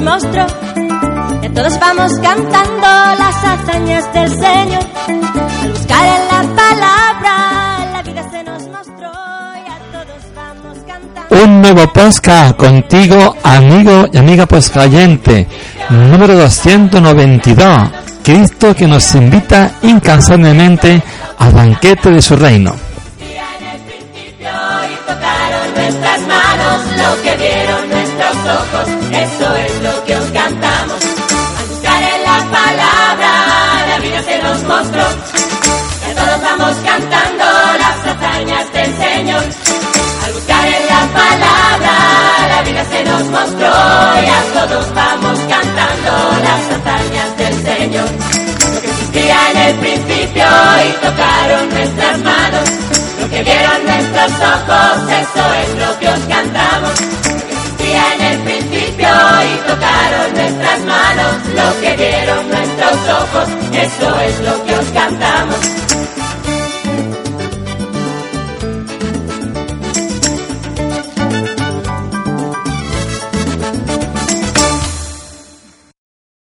nos mostró. Que todos vamos cantando las hazañas del Señor. Al buscar en la palabra, la vida se nos mostró y a todos vamos cantando. Un nuevo podcast contigo, amigo y amiga poscayente. Número 292. Cristo que nos invita incansablemente al banquete de su reino. Todos vamos cantando las hazañas del Señor. Lo que existía en el principio y tocaron nuestras manos. Lo que vieron nuestros ojos, eso es lo que os cantamos. Lo que existía en el principio y tocaron nuestras manos. Lo que vieron nuestros ojos, eso es lo que os cantamos.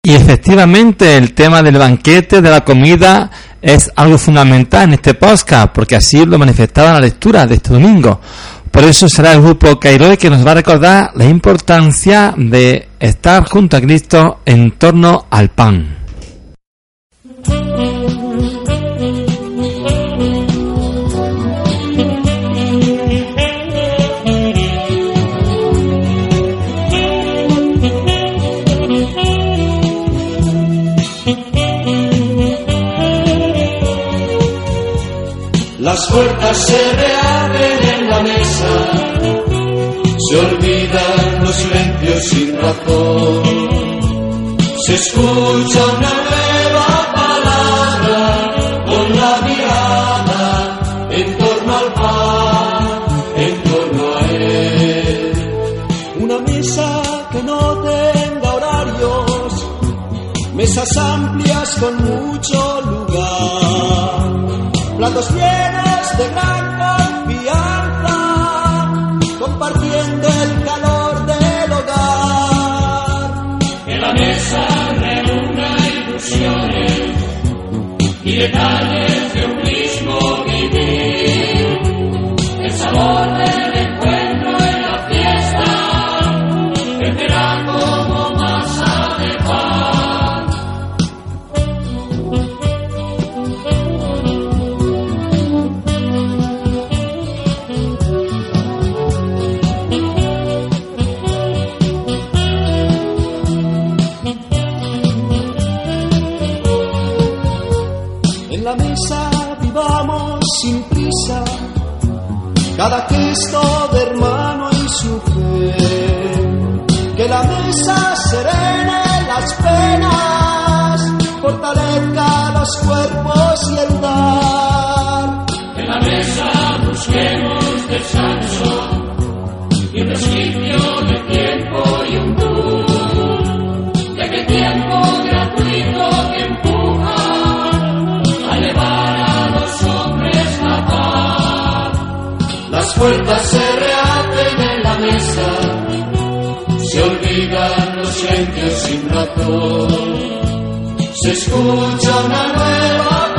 Y efectivamente el tema del banquete, de la comida, es algo fundamental en este podcast, porque así lo manifestaba la lectura de este domingo. Por eso será el grupo Cairo que nos va a recordar la importancia de estar junto a Cristo en torno al pan. Las puertas se reabren en la mesa, se olvidan los silencios sin razón, se escucha una nueva palabra con la mirada en torno al pan, en torno a él. Una mesa que no tenga horarios, mesas amplias con mucho lugar. Platos llenos de gran confianza, compartiendo el gesto de hermano y su fe. Que la mesa serene las penas, fortalezca los cuerpos y el dar. En la mesa busquemos descanso y un resquicio de tiempo y un tú, de que tiempo puertas se reabren en la mesa, se olvidan los silencios sin razón. Se escucha una nueva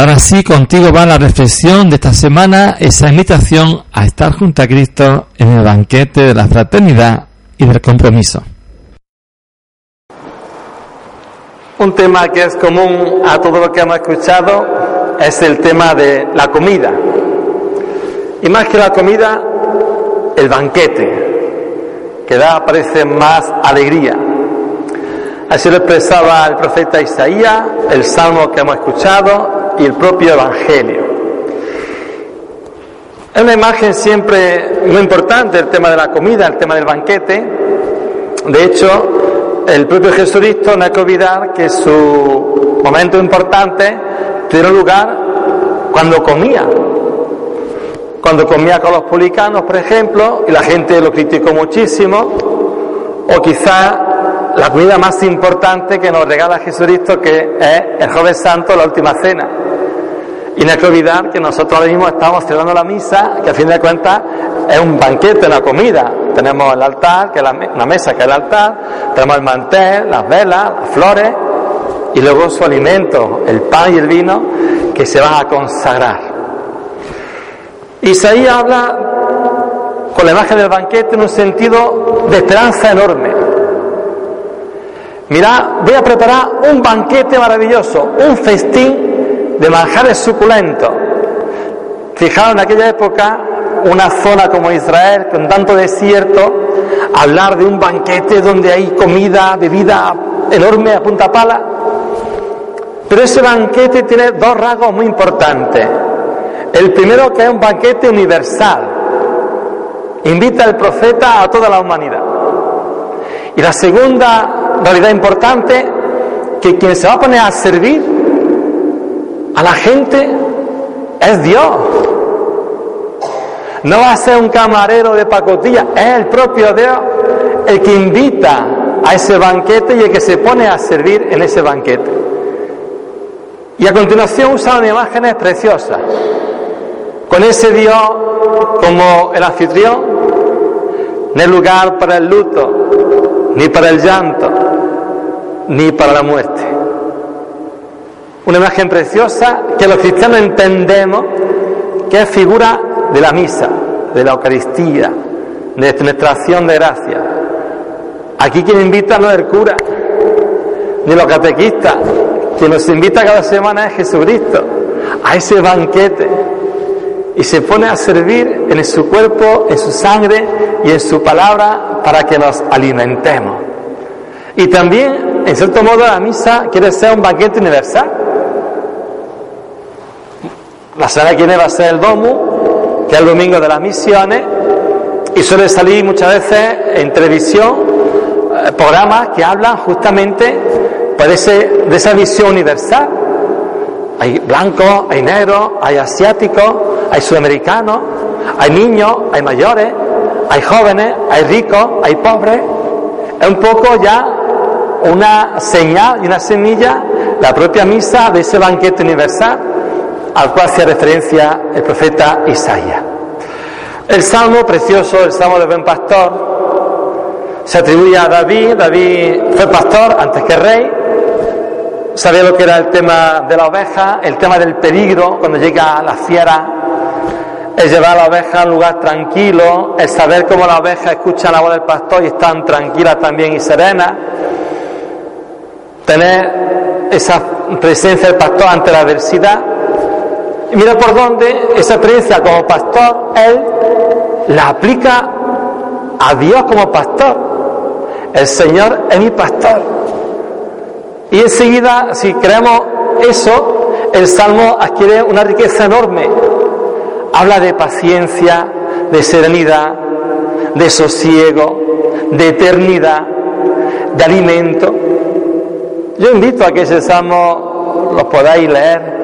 ahora sí, contigo va la reflexión de esta semana, esa invitación a estar junto a Cristo en el banquete de la fraternidad y del compromiso. Un tema que es común a todo lo que hemos escuchado es el tema de la comida. Y más que la comida, el banquete, que da, parece, más alegría. Así lo expresaba el profeta Isaías, el salmo que hemos escuchado y el propio Evangelio. Es una imagen siempre muy importante el tema de la comida, el tema del banquete. De hecho, el propio Jesucristo no hay que olvidar que su momento importante tuvo lugar cuando comía. Cuando comía con los publicanos, por ejemplo, y la gente lo criticó muchísimo, o quizá la comida más importante que nos regala Jesucristo, que es el Joven Santo, la última cena. Y no hay que olvidar que nosotros ahora mismo estamos celebrando la misa, que a fin de cuentas es un banquete, una comida. Tenemos el altar, que es la, mesa, que es el altar, tenemos el mantel, las velas, las flores, y luego su alimento, el pan y el vino, que se van a consagrar. Isaías habla con la imagen del banquete en un sentido de esperanza enorme. Mira, voy a preparar un banquete maravilloso, un festín de manjares suculentos. Fijaros en aquella época, una zona como Israel, con tanto desierto, hablar de un banquete donde hay comida, bebida enorme a punta pala. Pero ese banquete tiene dos rasgos muy importantes. El primero que es un banquete universal. Invita al profeta a toda la humanidad. Y la segunda realidad importante, que quien se va a poner a servir a la gente es Dios. No va a ser un camarero de pacotilla, es el propio Dios el que invita a ese banquete y el que se pone a servir en ese banquete. Y a continuación usan imágenes preciosas, con ese Dios como el anfitrión, no hay lugar para el luto, ni para el llanto, ni para la muerte. Una imagen preciosa que los cristianos entendemos que es figura de la misa, de la Eucaristía, de nuestra acción de gracia. Aquí quien invita no es el cura, ni los catequistas, quien nos invita cada semana es Jesucristo, a ese banquete, y se pone a servir en su cuerpo, en su sangre y en su palabra para que nos alimentemos. Y también, en cierto modo, la misa quiere ser un banquete universal la semana que viene va a ser el DOMU, que es el domingo de las misiones, y suele salir muchas veces en televisión eh, programas que hablan justamente pues, de, esa visión universal. Hay blancos, hay negros, hay asiáticos, hay sudamericanos, hay niños, hay mayores, hay jóvenes, hay ricos, hay pobres. Es un poco ya una señal y una semilla la propia misa de ese banquete universal al cual hacía referencia el profeta Isaías. El salmo precioso, el salmo del buen pastor, se atribuye a David. David fue pastor antes que rey. Sabía lo que era el tema de la oveja, el tema del peligro cuando llega la fiera, el llevar a la oveja a un lugar tranquilo, el saber cómo la oveja escucha la voz del pastor y están tranquilas también y serenas, tener esa presencia del pastor ante la adversidad mira por dónde esa experiencia como pastor, él la aplica a Dios como pastor. El Señor es mi pastor. Y enseguida, si creemos eso, el Salmo adquiere una riqueza enorme. Habla de paciencia, de serenidad, de sosiego, de eternidad, de alimento. Yo invito a que ese Salmo lo podáis leer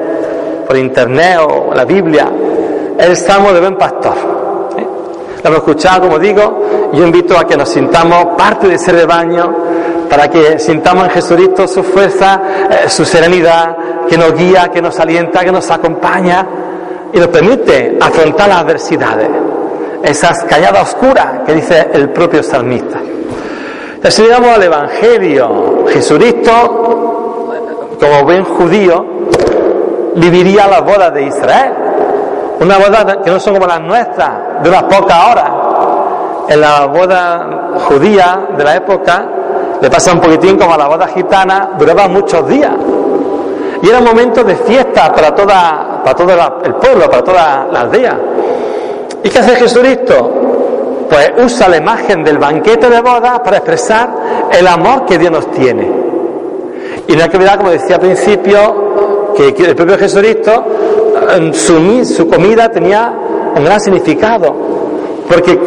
por internet o la Biblia, el Salmo de buen pastor. Lo hemos escuchado, como digo, yo invito a que nos sintamos parte de ese rebaño, para que sintamos en Jesucristo su fuerza, eh, su serenidad, que nos guía, que nos alienta, que nos acompaña y nos permite afrontar las adversidades, esas calladas oscuras que dice el propio salmista. Así llegamos al Evangelio. Jesucristo, como buen judío, viviría las bodas de Israel. Una boda que no son como las nuestras, de unas pocas horas. En la boda judía de la época le pasa un poquitín como a la boda gitana, duraba muchos días. Y era un momento de fiesta para toda para todo el pueblo, para toda la aldea. ¿Y qué hace Jesucristo? Pues usa la imagen del banquete de boda para expresar el amor que Dios nos tiene. Y no hay que olvidar, como decía al principio, que el propio Jesucristo, su, su comida tenía un gran significado. Porque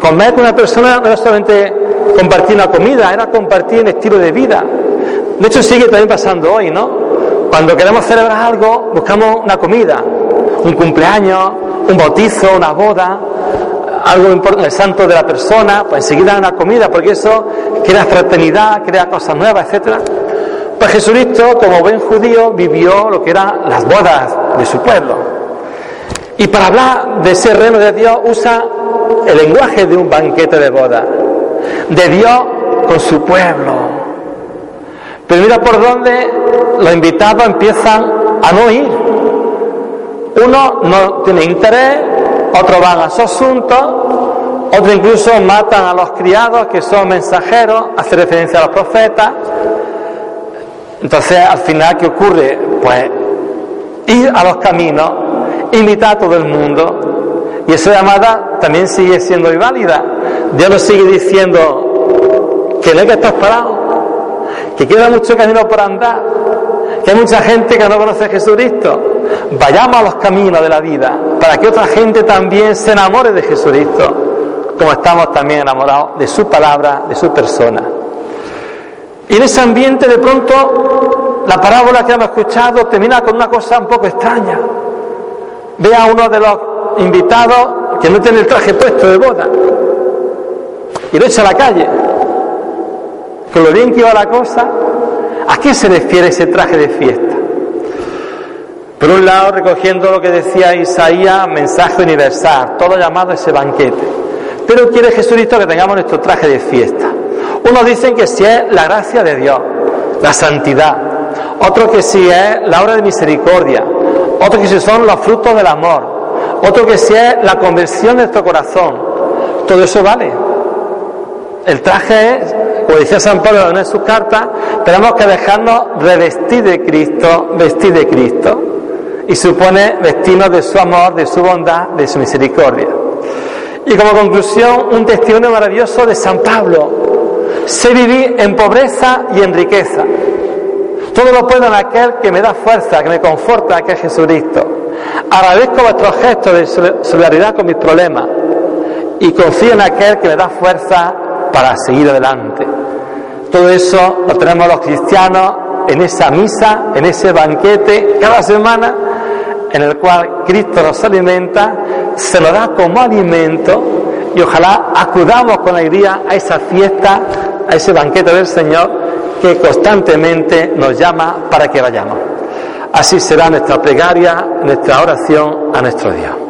comer con una persona no era solamente compartir una comida, era compartir un estilo de vida. De hecho, sigue también pasando hoy, ¿no? Cuando queremos celebrar algo, buscamos una comida, un cumpleaños, un bautizo, una boda, algo importante, el santo de la persona, pues enseguida una comida, porque eso crea fraternidad, crea cosas nuevas, etcétera. Pues Jesucristo, como buen judío, vivió lo que eran las bodas de su pueblo. Y para hablar de ese reino de Dios usa el lenguaje de un banquete de boda, de Dios con su pueblo. Pero mira por dónde los invitados empiezan a no ir. Uno no tiene interés, otros van a su asunto, otros incluso matan a los criados que son mensajeros, hace referencia a los profetas. Entonces, al final, ¿qué ocurre? Pues ir a los caminos, invitar a todo el mundo. Y esa llamada también sigue siendo inválida. Dios nos sigue diciendo que no hay que estar parado, que queda mucho camino por andar, que hay mucha gente que no conoce a Jesucristo. Vayamos a los caminos de la vida para que otra gente también se enamore de Jesucristo, como estamos también enamorados de su palabra, de su persona. Y en ese ambiente de pronto la parábola que hemos escuchado termina con una cosa un poco extraña. Ve a uno de los invitados que no tiene el traje puesto de boda y lo echa a la calle con lo bien que iba la cosa, ¿a qué se refiere ese traje de fiesta? Por un lado, recogiendo lo que decía Isaías, mensaje universal, todo llamado ese banquete. Pero quiere Jesucristo que tengamos nuestro traje de fiesta. Unos dicen que si es la gracia de Dios, la santidad. Otros que si es la obra de misericordia. Otros que si son los frutos del amor. Otro que si es la conversión de nuestro corazón. Todo eso vale. El traje es como decía San Pablo en sus cartas, tenemos que dejarnos revestir de Cristo, vestir de Cristo. Y supone vestirnos de su amor, de su bondad, de su misericordia. Y como conclusión, un testimonio maravilloso de San Pablo. Sé vivir en pobreza y en riqueza. Todo lo puedo en aquel que me da fuerza, que me conforta, que es Jesucristo. Agradezco vuestros gestos de solidaridad con mis problemas y confío en aquel que me da fuerza para seguir adelante. Todo eso lo tenemos los cristianos en esa misa, en ese banquete cada semana, en el cual Cristo nos alimenta, se nos da como alimento y ojalá acudamos con alegría a esa fiesta, a ese banquete del Señor que constantemente nos llama para que vayamos. Así será nuestra plegaria, nuestra oración a nuestro Dios.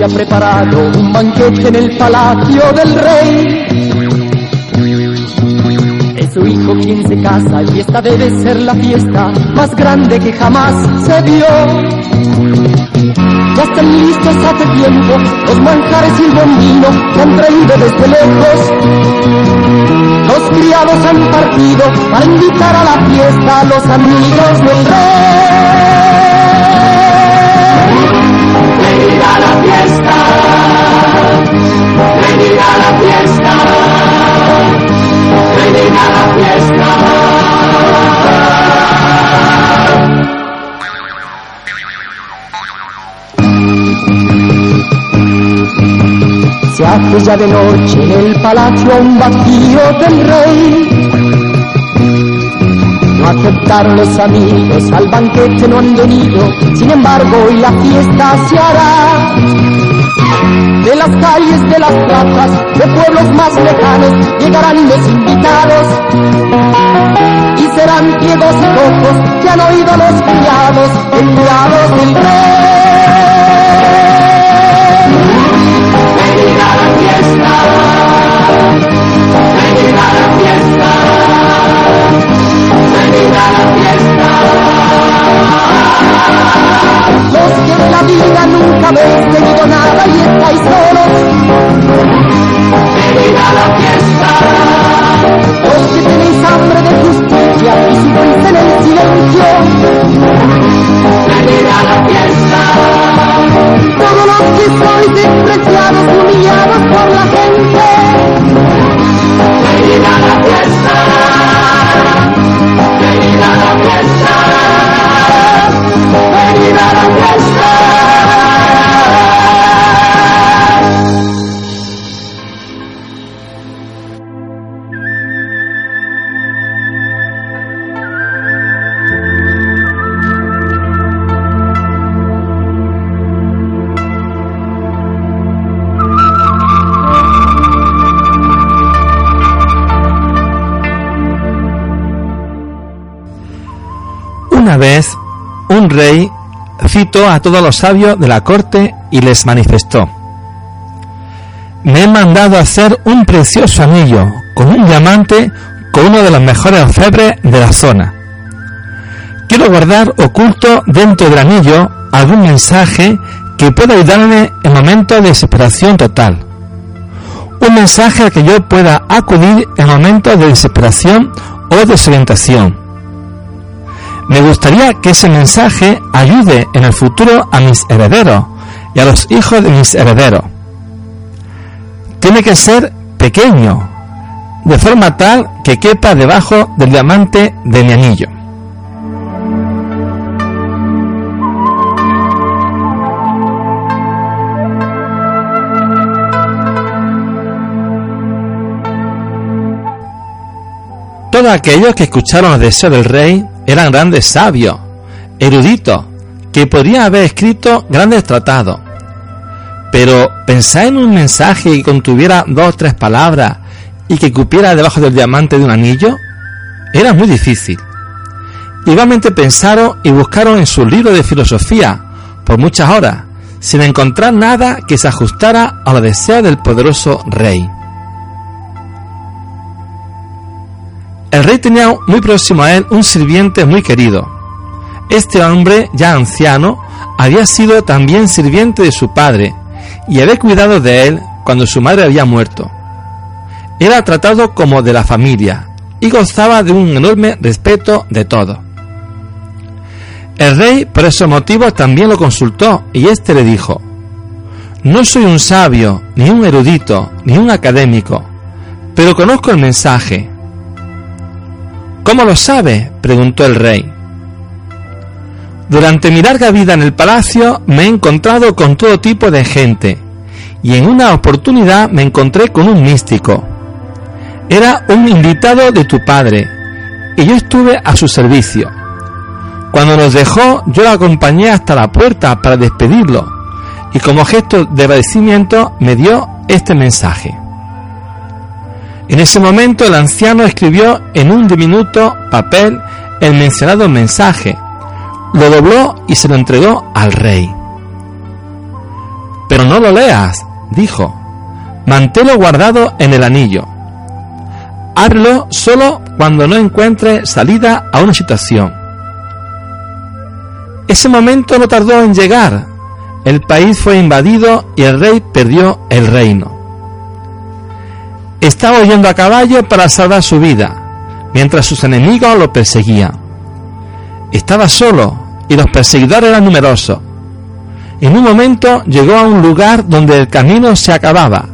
se ha preparado un banquete en el palacio del rey. Su hijo quien se casa y esta debe ser la fiesta más grande que jamás se vio. Ya están listos hace tiempo los manjares y el buen vino que han traído desde lejos. Los criados han partido para invitar a la fiesta a los amigos del rey a la fiesta, venir a la fiesta, Se hace ya de noche en el palacio un vacío del rey no aceptaron los amigos, al banquete no han venido, sin embargo hoy la fiesta se hará. De las calles, de las plazas, de pueblos más lejanos, llegarán los invitados. Y serán ciegos y cojos que han oído los criados, enviados del rey. Un rey citó a todos los sabios de la corte y les manifestó, me he mandado hacer un precioso anillo con un diamante con uno de los mejores orfebres de la zona. Quiero guardar oculto dentro del anillo algún mensaje que pueda ayudarme en momentos de desesperación total. Un mensaje al que yo pueda acudir en momentos de desesperación o desorientación. Me gustaría que ese mensaje ayude en el futuro a mis herederos y a los hijos de mis herederos. Tiene que ser pequeño, de forma tal que quepa debajo del diamante de mi anillo. Todos aquellos que escucharon los deseos del rey eran grandes sabios, eruditos, que podrían haber escrito grandes tratados. Pero pensar en un mensaje que contuviera dos o tres palabras y que cupiera debajo del diamante de un anillo era muy difícil. Igualmente pensaron y buscaron en su libro de filosofía por muchas horas, sin encontrar nada que se ajustara a los deseos del poderoso rey. El rey tenía muy próximo a él un sirviente muy querido. Este hombre, ya anciano, había sido también sirviente de su padre y había cuidado de él cuando su madre había muerto. Era tratado como de la familia y gozaba de un enorme respeto de todos. El rey por esos motivos también lo consultó y éste le dijo, No soy un sabio, ni un erudito, ni un académico, pero conozco el mensaje ¿Cómo lo sabe? preguntó el rey. Durante mi larga vida en el palacio me he encontrado con todo tipo de gente y en una oportunidad me encontré con un místico. Era un invitado de tu padre y yo estuve a su servicio. Cuando nos dejó yo lo acompañé hasta la puerta para despedirlo y como gesto de agradecimiento me dio este mensaje. En ese momento el anciano escribió en un diminuto papel el mencionado mensaje, lo dobló y se lo entregó al rey. Pero no lo leas, dijo, manténlo guardado en el anillo. Hazlo solo cuando no encuentre salida a una situación. Ese momento no tardó en llegar. El país fue invadido y el rey perdió el reino. Estaba huyendo a caballo para salvar su vida, mientras sus enemigos lo perseguían. Estaba solo y los perseguidores eran numerosos. En un momento llegó a un lugar donde el camino se acababa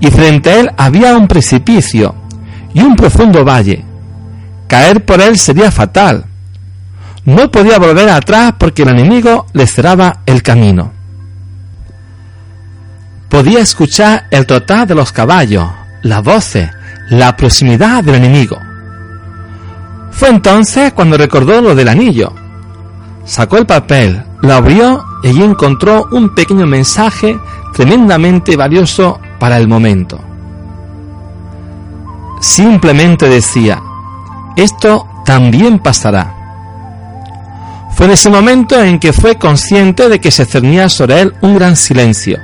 y frente a él había un precipicio y un profundo valle. Caer por él sería fatal. No podía volver atrás porque el enemigo le cerraba el camino. Podía escuchar el trotar de los caballos, las voces, la proximidad del enemigo. Fue entonces cuando recordó lo del anillo. Sacó el papel, lo abrió y encontró un pequeño mensaje tremendamente valioso para el momento. Simplemente decía, esto también pasará. Fue en ese momento en que fue consciente de que se cernía sobre él un gran silencio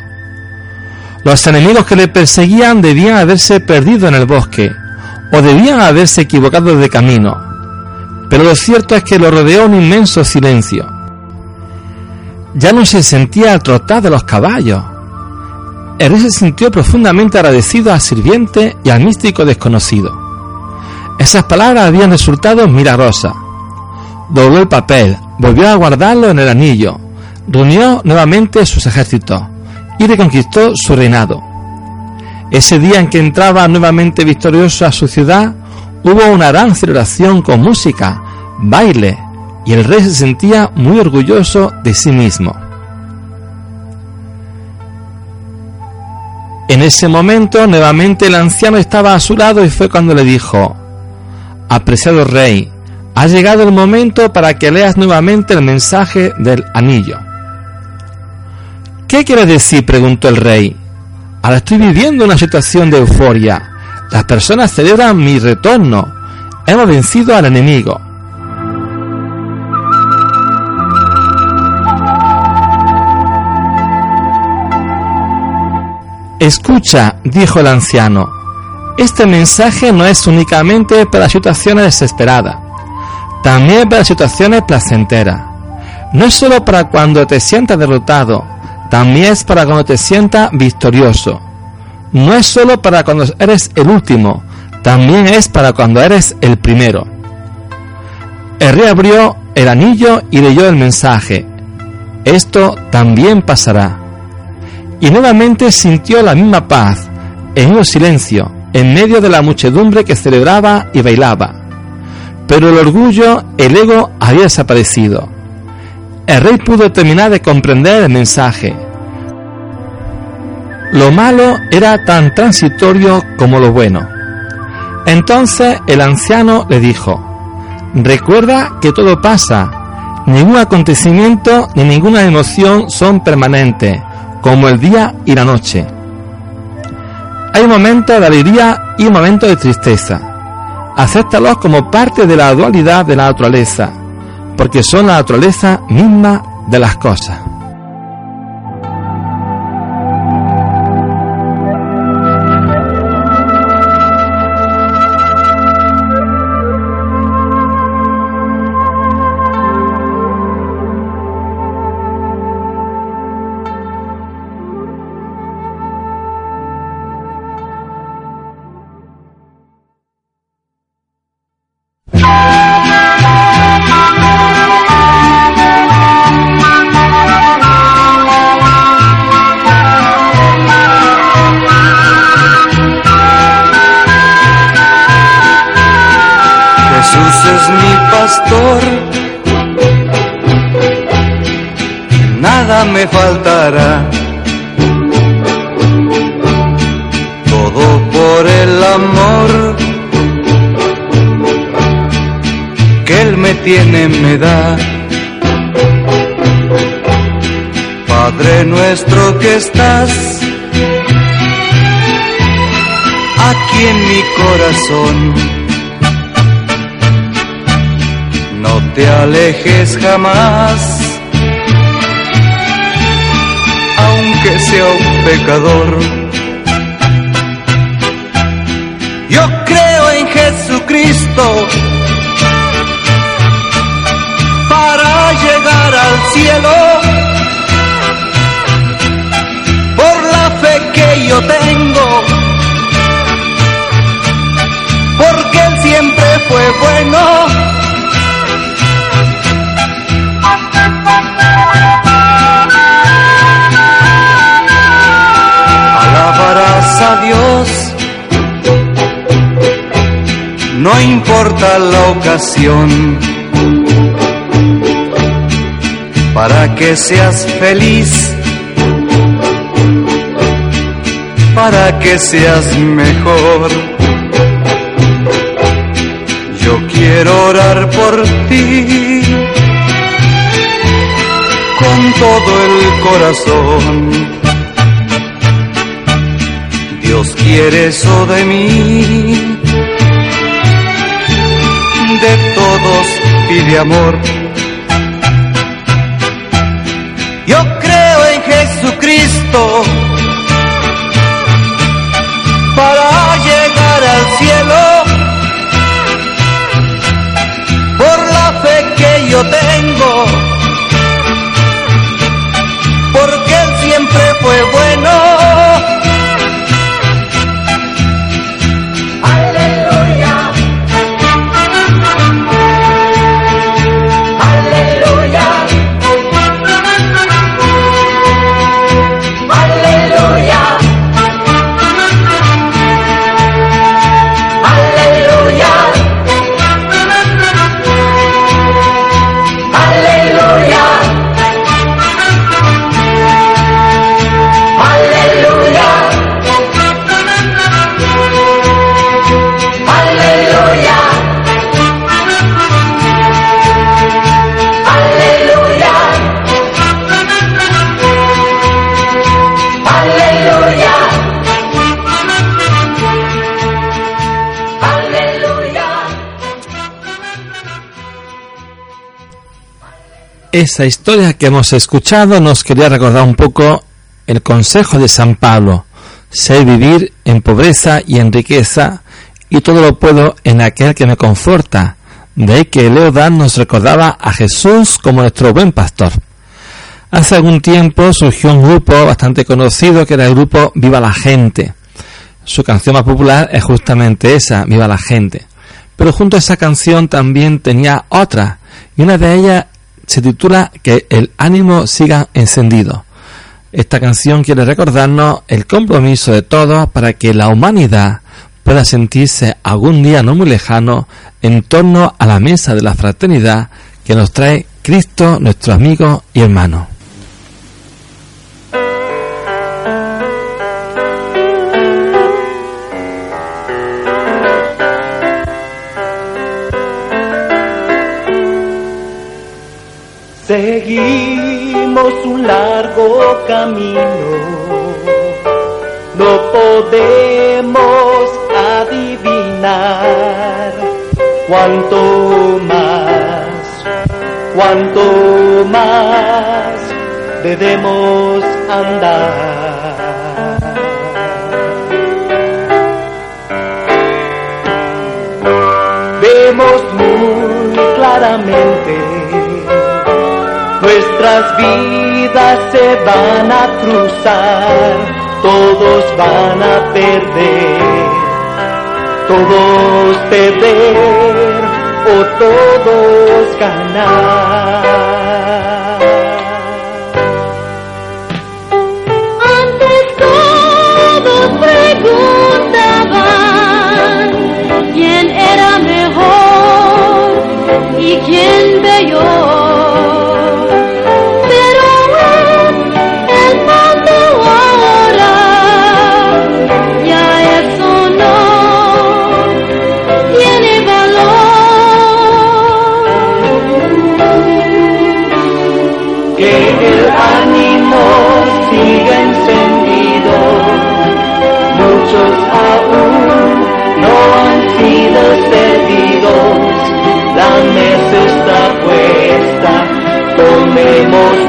los enemigos que le perseguían debían haberse perdido en el bosque o debían haberse equivocado de camino. Pero lo cierto es que lo rodeó un inmenso silencio. Ya no se sentía el trotar de los caballos. El rey se sintió profundamente agradecido al sirviente y al místico desconocido. Esas palabras habían resultado milagrosas. Dobló el papel, volvió a guardarlo en el anillo, reunió nuevamente sus ejércitos y reconquistó su reinado. Ese día en que entraba nuevamente victorioso a su ciudad, hubo una gran celebración con música, baile, y el rey se sentía muy orgulloso de sí mismo. En ese momento nuevamente el anciano estaba a su lado y fue cuando le dijo, Apreciado rey, ha llegado el momento para que leas nuevamente el mensaje del anillo. ¿Qué quieres decir? preguntó el rey. Ahora estoy viviendo una situación de euforia. Las personas celebran mi retorno. Hemos vencido al enemigo. Escucha, dijo el anciano, este mensaje no es únicamente para situaciones desesperadas, también para situaciones placenteras. No es solo para cuando te sientas derrotado, también es para cuando te sientas victorioso. No es solo para cuando eres el último, también es para cuando eres el primero. El rey abrió el anillo y leyó el mensaje. Esto también pasará. Y nuevamente sintió la misma paz, en un silencio, en medio de la muchedumbre que celebraba y bailaba. Pero el orgullo, el ego había desaparecido. El rey pudo terminar de comprender el mensaje. Lo malo era tan transitorio como lo bueno. Entonces el anciano le dijo, recuerda que todo pasa, ningún acontecimiento ni ninguna emoción son permanentes, como el día y la noche. Hay un momento de alegría y un momento de tristeza. Acéptalos como parte de la dualidad de la naturaleza, porque son la naturaleza misma de las cosas. Nuestro que estás aquí en mi corazón, no te alejes jamás, aunque sea un pecador. Yo creo en Jesucristo al cielo porque Él siempre fue bueno. Alabarás a Dios, no importa la ocasión. Para que seas feliz, para que seas mejor. Yo quiero orar por ti con todo el corazón. Dios quiere eso de mí, de todos pide amor yo creo en Jesucristo fue bueno. Esa historia que hemos escuchado nos quería recordar un poco el consejo de San Pablo. Sé vivir en pobreza y en riqueza, y todo lo puedo en aquel que me conforta. De ahí que Leodán nos recordaba a Jesús como nuestro buen pastor. Hace algún tiempo surgió un grupo bastante conocido que era el grupo Viva la Gente. Su canción más popular es justamente esa, Viva la Gente. Pero junto a esa canción también tenía otra, y una de ellas se titula Que el ánimo siga encendido. Esta canción quiere recordarnos el compromiso de todos para que la humanidad pueda sentirse algún día no muy lejano en torno a la mesa de la fraternidad que nos trae Cristo, nuestro amigo y hermano. Seguimos un largo camino, no podemos adivinar cuánto más, cuánto más debemos andar. Nuestras vidas se van a cruzar, todos van a perder, todos perder o todos ganar. Antes todos preguntaban quién era mejor y quién peor.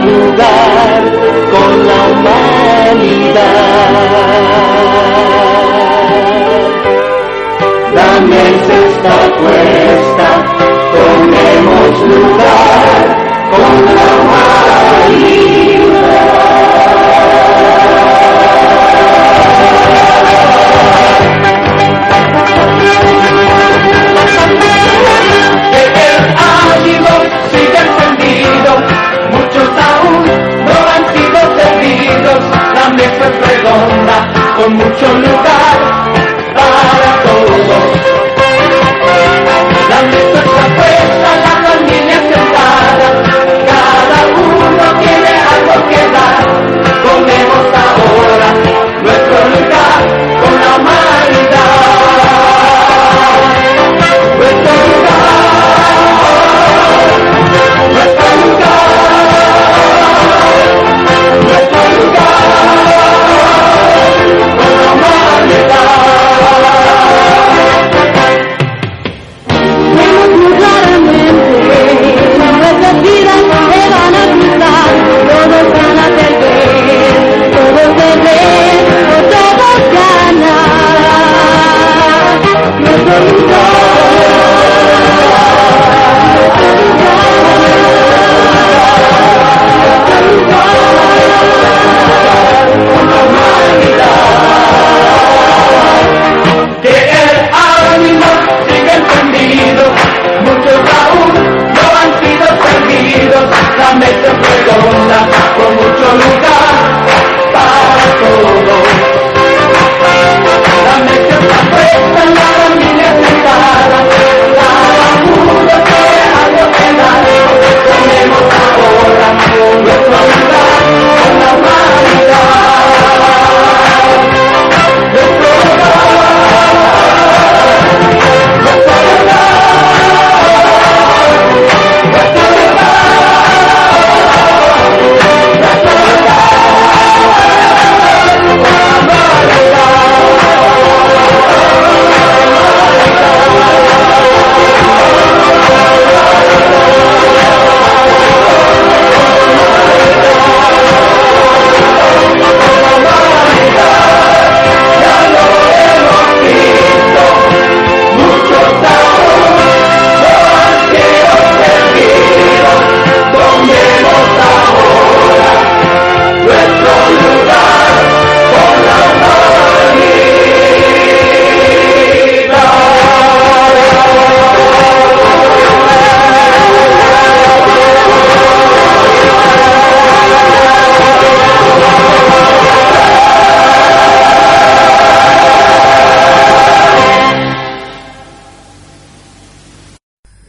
Lugar con la humanidad.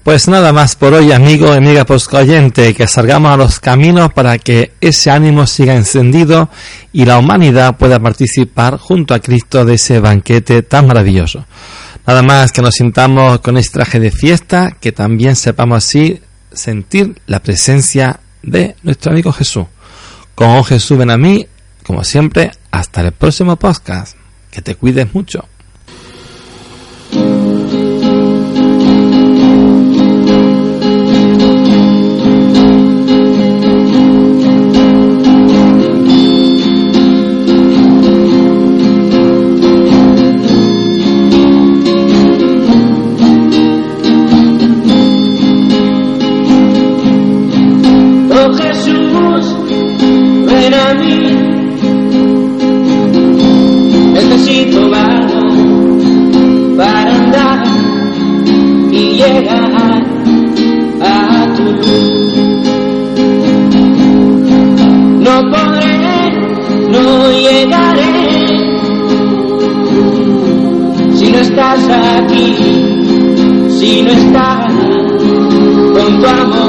Pues nada más por hoy, amigo y amiga oyente, que salgamos a los caminos para que ese ánimo siga encendido y la humanidad pueda participar junto a Cristo de ese banquete tan maravilloso. Nada más que nos sintamos con este traje de fiesta, que también sepamos así sentir la presencia de nuestro amigo Jesús. Con Jesús ven a mí, como siempre, hasta el próximo podcast. Que te cuides mucho. Seguir en mis pasos